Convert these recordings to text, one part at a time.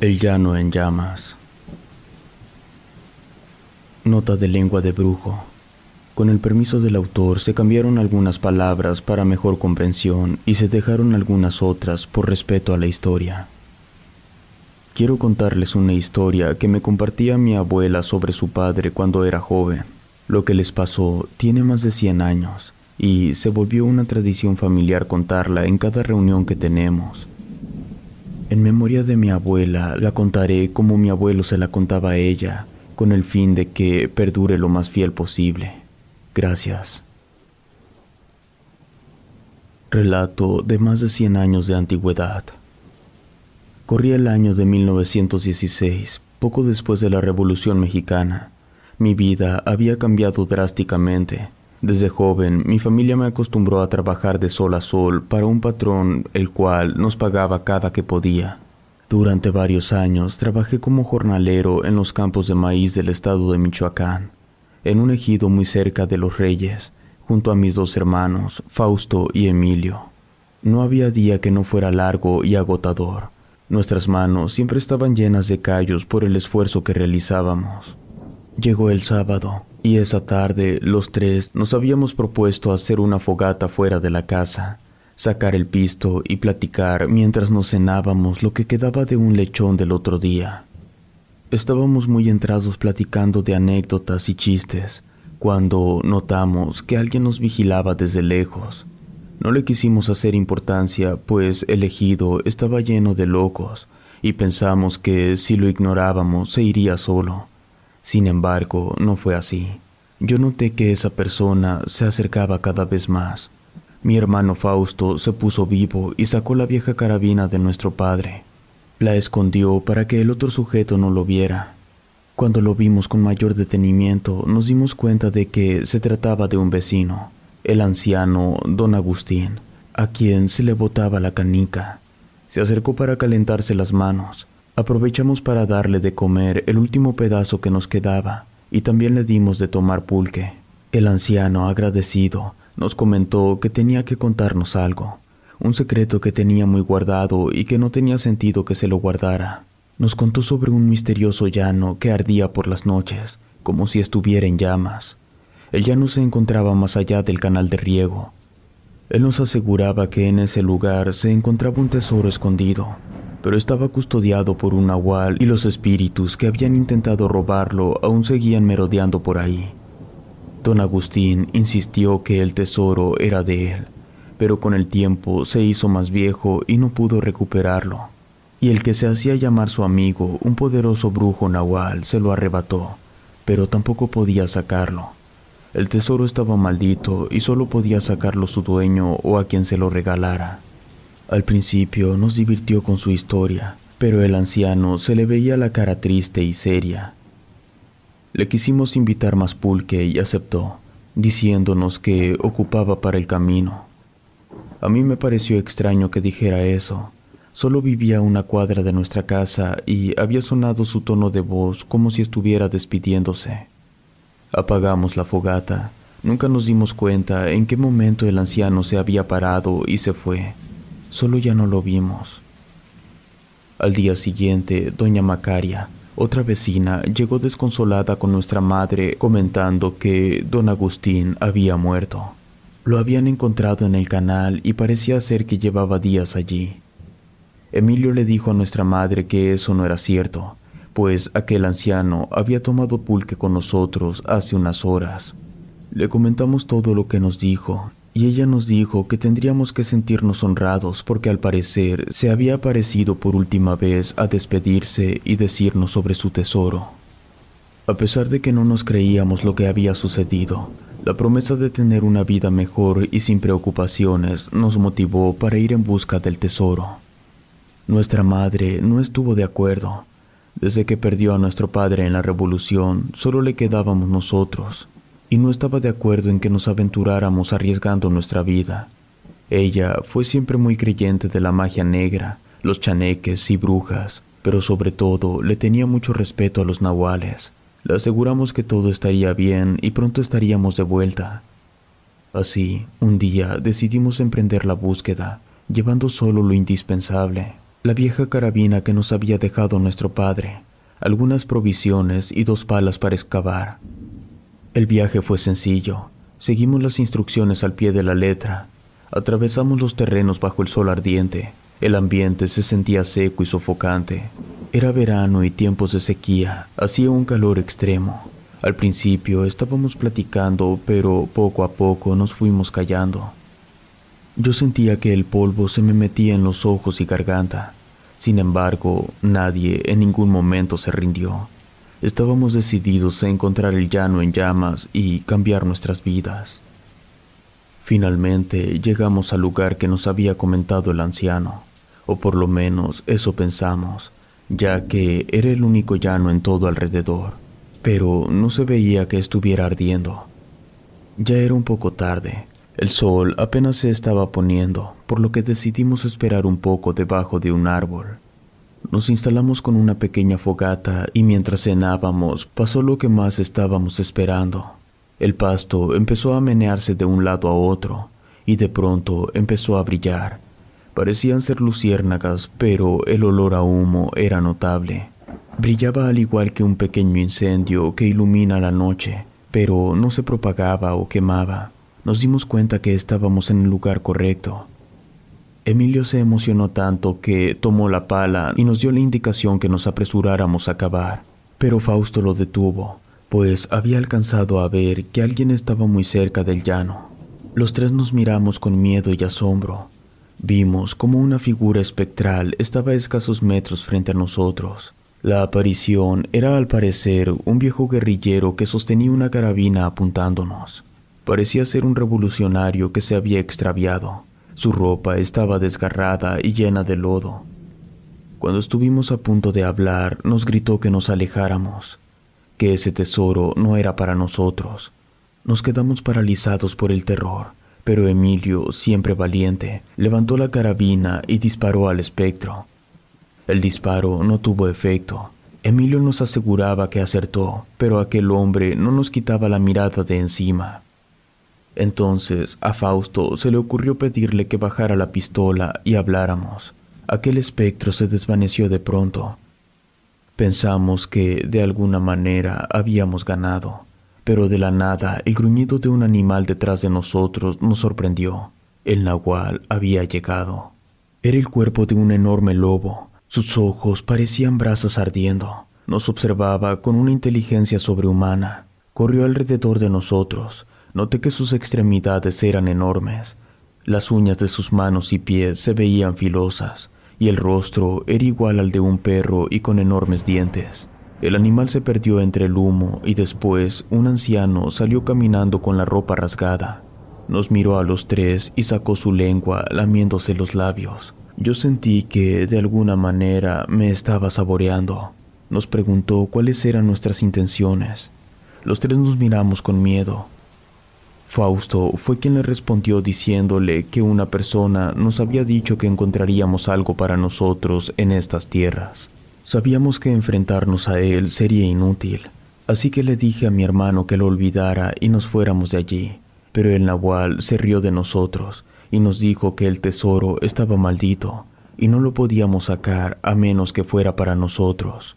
El llano en llamas. Nota de lengua de brujo. Con el permiso del autor se cambiaron algunas palabras para mejor comprensión y se dejaron algunas otras por respeto a la historia. Quiero contarles una historia que me compartía mi abuela sobre su padre cuando era joven. Lo que les pasó tiene más de 100 años y se volvió una tradición familiar contarla en cada reunión que tenemos. En memoria de mi abuela la contaré como mi abuelo se la contaba a ella, con el fin de que perdure lo más fiel posible. Gracias. Relato de más de 100 años de antigüedad. Corría el año de 1916, poco después de la Revolución Mexicana. Mi vida había cambiado drásticamente. Desde joven, mi familia me acostumbró a trabajar de sol a sol para un patrón el cual nos pagaba cada que podía. Durante varios años trabajé como jornalero en los campos de maíz del estado de Michoacán, en un ejido muy cerca de Los Reyes, junto a mis dos hermanos, Fausto y Emilio. No había día que no fuera largo y agotador. Nuestras manos siempre estaban llenas de callos por el esfuerzo que realizábamos. Llegó el sábado, y esa tarde los tres nos habíamos propuesto hacer una fogata fuera de la casa, sacar el pisto y platicar mientras nos cenábamos lo que quedaba de un lechón del otro día. Estábamos muy entrados platicando de anécdotas y chistes, cuando notamos que alguien nos vigilaba desde lejos. No le quisimos hacer importancia, pues el ejido estaba lleno de locos, y pensamos que si lo ignorábamos se iría solo. Sin embargo, no fue así. Yo noté que esa persona se acercaba cada vez más. Mi hermano Fausto se puso vivo y sacó la vieja carabina de nuestro padre. La escondió para que el otro sujeto no lo viera. Cuando lo vimos con mayor detenimiento, nos dimos cuenta de que se trataba de un vecino, el anciano don Agustín, a quien se le botaba la canica. Se acercó para calentarse las manos, Aprovechamos para darle de comer el último pedazo que nos quedaba y también le dimos de tomar pulque. El anciano, agradecido, nos comentó que tenía que contarnos algo, un secreto que tenía muy guardado y que no tenía sentido que se lo guardara. Nos contó sobre un misterioso llano que ardía por las noches, como si estuviera en llamas. El llano se encontraba más allá del canal de riego. Él nos aseguraba que en ese lugar se encontraba un tesoro escondido, pero estaba custodiado por un nahual y los espíritus que habían intentado robarlo aún seguían merodeando por ahí. Don Agustín insistió que el tesoro era de él, pero con el tiempo se hizo más viejo y no pudo recuperarlo. Y el que se hacía llamar su amigo, un poderoso brujo nahual, se lo arrebató, pero tampoco podía sacarlo. El tesoro estaba maldito y solo podía sacarlo su dueño o a quien se lo regalara. Al principio nos divirtió con su historia, pero el anciano se le veía la cara triste y seria. Le quisimos invitar más pulque y aceptó, diciéndonos que ocupaba para el camino. A mí me pareció extraño que dijera eso. Solo vivía a una cuadra de nuestra casa y había sonado su tono de voz como si estuviera despidiéndose. Apagamos la fogata. Nunca nos dimos cuenta en qué momento el anciano se había parado y se fue. Solo ya no lo vimos. Al día siguiente, doña Macaria, otra vecina, llegó desconsolada con nuestra madre comentando que don Agustín había muerto. Lo habían encontrado en el canal y parecía ser que llevaba días allí. Emilio le dijo a nuestra madre que eso no era cierto, pues aquel anciano había tomado pulque con nosotros hace unas horas. Le comentamos todo lo que nos dijo y ella nos dijo que tendríamos que sentirnos honrados porque al parecer se había aparecido por última vez a despedirse y decirnos sobre su tesoro. A pesar de que no nos creíamos lo que había sucedido, La promesa de tener una vida mejor y sin preocupaciones nos motivó para ir en busca del tesoro. Nuestra madre no estuvo de acuerdo. Desde que perdió a nuestro padre en la revolución, solo le quedábamos nosotros, y no estaba de acuerdo en que nos aventuráramos arriesgando nuestra vida. Ella fue siempre muy creyente de la magia negra, los chaneques y brujas, pero sobre todo le tenía mucho respeto a los nahuales. Le aseguramos que todo estaría bien y pronto estaríamos de vuelta. Así, un día decidimos emprender la búsqueda, llevando solo lo indispensable, la vieja carabina que nos había dejado nuestro padre, algunas provisiones y dos palas para excavar. El viaje fue sencillo, seguimos las instrucciones al pie de la letra, atravesamos los terrenos bajo el sol ardiente, el ambiente se sentía seco y sofocante, era verano y tiempos de sequía, hacía un calor extremo. Al principio estábamos platicando, pero poco a poco nos fuimos callando. Yo sentía que el polvo se me metía en los ojos y garganta. Sin embargo, nadie en ningún momento se rindió. Estábamos decididos a encontrar el llano en llamas y cambiar nuestras vidas. Finalmente llegamos al lugar que nos había comentado el anciano, o por lo menos eso pensamos ya que era el único llano en todo alrededor, pero no se veía que estuviera ardiendo. Ya era un poco tarde, el sol apenas se estaba poniendo, por lo que decidimos esperar un poco debajo de un árbol. Nos instalamos con una pequeña fogata y mientras cenábamos pasó lo que más estábamos esperando. El pasto empezó a menearse de un lado a otro y de pronto empezó a brillar Parecían ser luciérnagas, pero el olor a humo era notable. Brillaba al igual que un pequeño incendio que ilumina la noche, pero no se propagaba o quemaba. Nos dimos cuenta que estábamos en el lugar correcto. Emilio se emocionó tanto que tomó la pala y nos dio la indicación que nos apresuráramos a cavar, pero Fausto lo detuvo, pues había alcanzado a ver que alguien estaba muy cerca del llano. Los tres nos miramos con miedo y asombro. Vimos como una figura espectral estaba a escasos metros frente a nosotros. La aparición era al parecer un viejo guerrillero que sostenía una carabina apuntándonos. Parecía ser un revolucionario que se había extraviado. Su ropa estaba desgarrada y llena de lodo. Cuando estuvimos a punto de hablar, nos gritó que nos alejáramos, que ese tesoro no era para nosotros. Nos quedamos paralizados por el terror pero Emilio, siempre valiente, levantó la carabina y disparó al espectro. El disparo no tuvo efecto. Emilio nos aseguraba que acertó, pero aquel hombre no nos quitaba la mirada de encima. Entonces a Fausto se le ocurrió pedirle que bajara la pistola y habláramos. Aquel espectro se desvaneció de pronto. Pensamos que de alguna manera habíamos ganado pero de la nada el gruñido de un animal detrás de nosotros nos sorprendió. El nahual había llegado. Era el cuerpo de un enorme lobo. Sus ojos parecían brasas ardiendo. Nos observaba con una inteligencia sobrehumana. Corrió alrededor de nosotros. Noté que sus extremidades eran enormes. Las uñas de sus manos y pies se veían filosas, y el rostro era igual al de un perro y con enormes dientes. El animal se perdió entre el humo y después un anciano salió caminando con la ropa rasgada. Nos miró a los tres y sacó su lengua lamiéndose los labios. Yo sentí que de alguna manera me estaba saboreando. Nos preguntó cuáles eran nuestras intenciones. Los tres nos miramos con miedo. Fausto fue quien le respondió diciéndole que una persona nos había dicho que encontraríamos algo para nosotros en estas tierras. Sabíamos que enfrentarnos a él sería inútil, así que le dije a mi hermano que lo olvidara y nos fuéramos de allí. Pero el nahual se rió de nosotros y nos dijo que el tesoro estaba maldito y no lo podíamos sacar a menos que fuera para nosotros.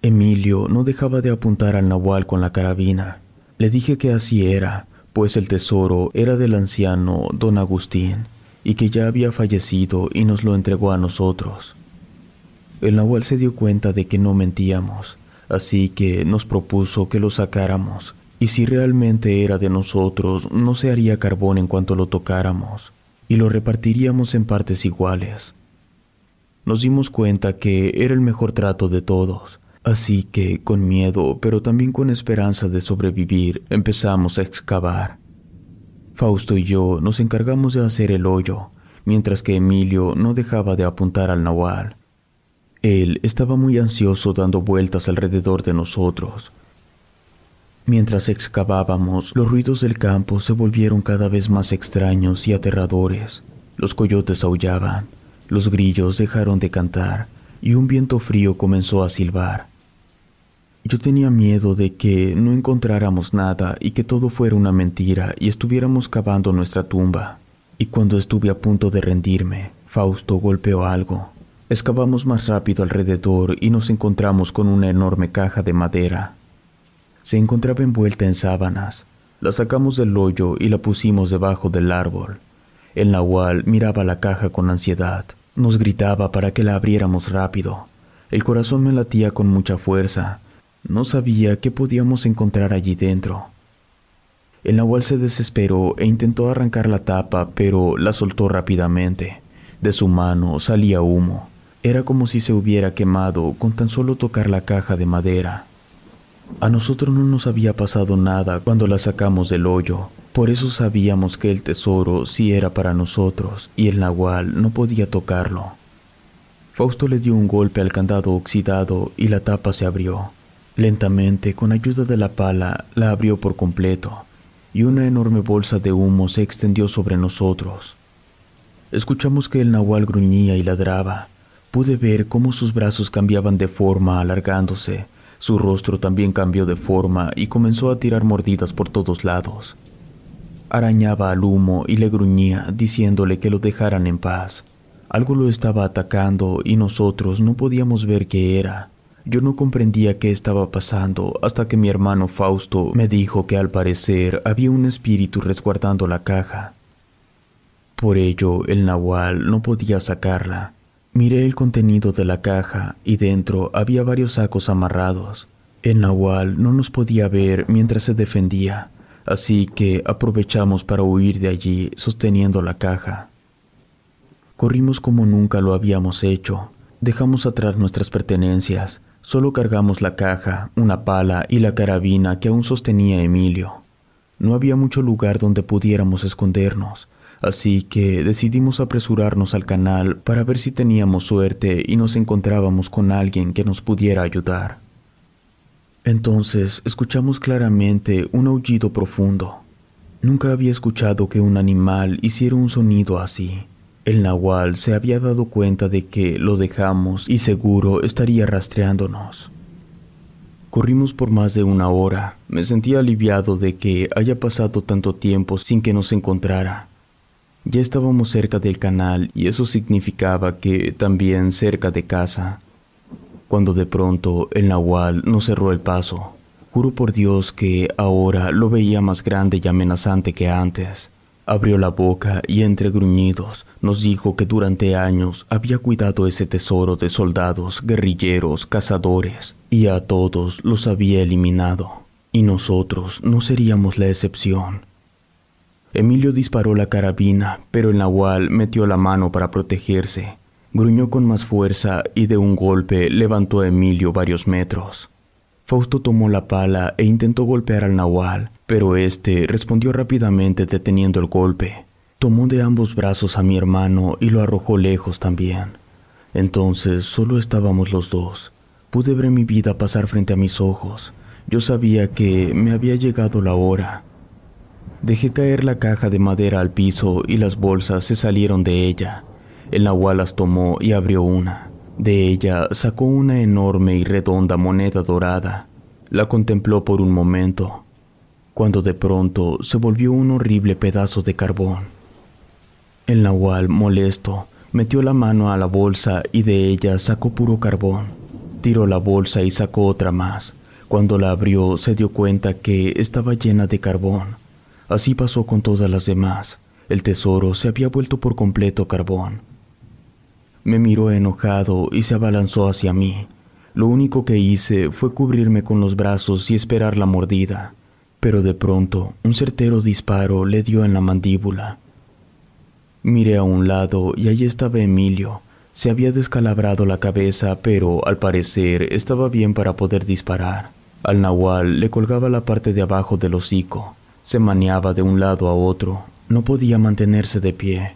Emilio no dejaba de apuntar al nahual con la carabina. Le dije que así era, pues el tesoro era del anciano don Agustín y que ya había fallecido y nos lo entregó a nosotros. El Nahual se dio cuenta de que no mentíamos, así que nos propuso que lo sacáramos, y si realmente era de nosotros, no se haría carbón en cuanto lo tocáramos, y lo repartiríamos en partes iguales. Nos dimos cuenta que era el mejor trato de todos, Así que, con miedo, pero también con esperanza de sobrevivir, empezamos a excavar. Fausto y yo nos encargamos de hacer el hoyo, mientras que Emilio no dejaba de apuntar al nahual. Él estaba muy ansioso dando vueltas alrededor de nosotros. Mientras excavábamos, los ruidos del campo se volvieron cada vez más extraños y aterradores. Los coyotes aullaban, los grillos dejaron de cantar y un viento frío comenzó a silbar. Yo tenía miedo de que no encontráramos nada y que todo fuera una mentira y estuviéramos cavando nuestra tumba. Y cuando estuve a punto de rendirme, Fausto golpeó algo. Excavamos más rápido alrededor y nos encontramos con una enorme caja de madera. Se encontraba envuelta en sábanas. La sacamos del hoyo y la pusimos debajo del árbol. El nahual miraba la caja con ansiedad. Nos gritaba para que la abriéramos rápido. El corazón me latía con mucha fuerza no sabía qué podíamos encontrar allí dentro. El nahual se desesperó e intentó arrancar la tapa, pero la soltó rápidamente. De su mano salía humo. Era como si se hubiera quemado con tan solo tocar la caja de madera. A nosotros no nos había pasado nada cuando la sacamos del hoyo, por eso sabíamos que el tesoro sí era para nosotros y el nahual no podía tocarlo. Fausto le dio un golpe al candado oxidado y la tapa se abrió. Lentamente, con ayuda de la pala, la abrió por completo, y una enorme bolsa de humo se extendió sobre nosotros. Escuchamos que el nahual gruñía y ladraba. Pude ver cómo sus brazos cambiaban de forma alargándose. Su rostro también cambió de forma y comenzó a tirar mordidas por todos lados. Arañaba al humo y le gruñía, diciéndole que lo dejaran en paz. Algo lo estaba atacando y nosotros no podíamos ver qué era. Yo no comprendía qué estaba pasando hasta que mi hermano Fausto me dijo que al parecer había un espíritu resguardando la caja. Por ello el nahual no podía sacarla. Miré el contenido de la caja y dentro había varios sacos amarrados. El nahual no nos podía ver mientras se defendía, así que aprovechamos para huir de allí sosteniendo la caja. Corrimos como nunca lo habíamos hecho. Dejamos atrás nuestras pertenencias, Solo cargamos la caja, una pala y la carabina que aún sostenía Emilio. No había mucho lugar donde pudiéramos escondernos, así que decidimos apresurarnos al canal para ver si teníamos suerte y nos encontrábamos con alguien que nos pudiera ayudar. Entonces escuchamos claramente un aullido profundo. Nunca había escuchado que un animal hiciera un sonido así. El nahual se había dado cuenta de que lo dejamos y seguro estaría rastreándonos. Corrimos por más de una hora. Me sentía aliviado de que haya pasado tanto tiempo sin que nos encontrara. Ya estábamos cerca del canal y eso significaba que también cerca de casa. Cuando de pronto el nahual nos cerró el paso. Juro por Dios que ahora lo veía más grande y amenazante que antes. Abrió la boca y entre gruñidos nos dijo que durante años había cuidado ese tesoro de soldados, guerrilleros, cazadores, y a todos los había eliminado, y nosotros no seríamos la excepción. Emilio disparó la carabina, pero el nahual metió la mano para protegerse. Gruñó con más fuerza y de un golpe levantó a Emilio varios metros. Fausto tomó la pala e intentó golpear al nahual, pero éste respondió rápidamente deteniendo el golpe. Tomó de ambos brazos a mi hermano y lo arrojó lejos también. Entonces solo estábamos los dos. Pude ver mi vida pasar frente a mis ojos. Yo sabía que me había llegado la hora. Dejé caer la caja de madera al piso y las bolsas se salieron de ella. El nahual las tomó y abrió una. De ella sacó una enorme y redonda moneda dorada. La contempló por un momento, cuando de pronto se volvió un horrible pedazo de carbón. El nahual, molesto, metió la mano a la bolsa y de ella sacó puro carbón. Tiró la bolsa y sacó otra más. Cuando la abrió se dio cuenta que estaba llena de carbón. Así pasó con todas las demás. El tesoro se había vuelto por completo carbón. Me miró enojado y se abalanzó hacia mí. Lo único que hice fue cubrirme con los brazos y esperar la mordida pero de pronto un certero disparo le dio en la mandíbula. Miré a un lado y allí estaba Emilio, Se había descalabrado la cabeza, pero al parecer estaba bien para poder disparar. Al nahual le colgaba la parte de abajo del hocico. Se maniaba de un lado a otro. No podía mantenerse de pie.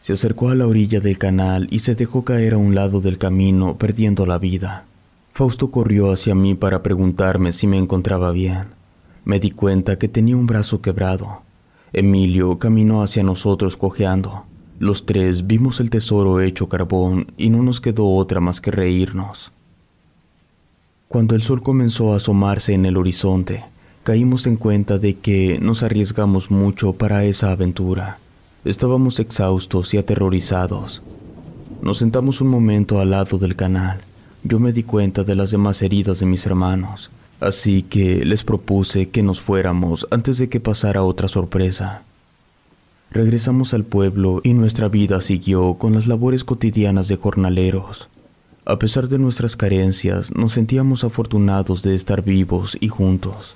Se acercó a la orilla del canal y se dejó caer a un lado del camino, perdiendo la vida. Fausto corrió hacia mí para preguntarme si me encontraba bien. Me di cuenta que tenía un brazo quebrado. Emilio caminó hacia nosotros cojeando. Los tres vimos el tesoro hecho carbón y no nos quedó otra más que reírnos. Cuando el sol comenzó a asomarse en el horizonte, caímos en cuenta de que nos arriesgamos mucho para esa aventura. Estábamos exhaustos y aterrorizados. Nos sentamos un momento al lado del canal. Yo me di cuenta de las demás heridas de mis hermanos, así que les propuse que nos fuéramos antes de que pasara otra sorpresa. Regresamos al pueblo y nuestra vida siguió con las labores cotidianas de jornaleros. A pesar de nuestras carencias, nos sentíamos afortunados de estar vivos y juntos.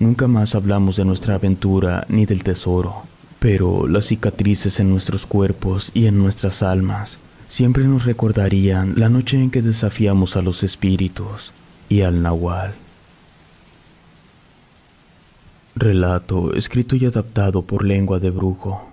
Nunca más hablamos de nuestra aventura ni del tesoro, pero las cicatrices en nuestros cuerpos y en nuestras almas siempre nos recordarían la noche en que desafiamos a los espíritus y al nahual. Relato escrito y adaptado por lengua de brujo.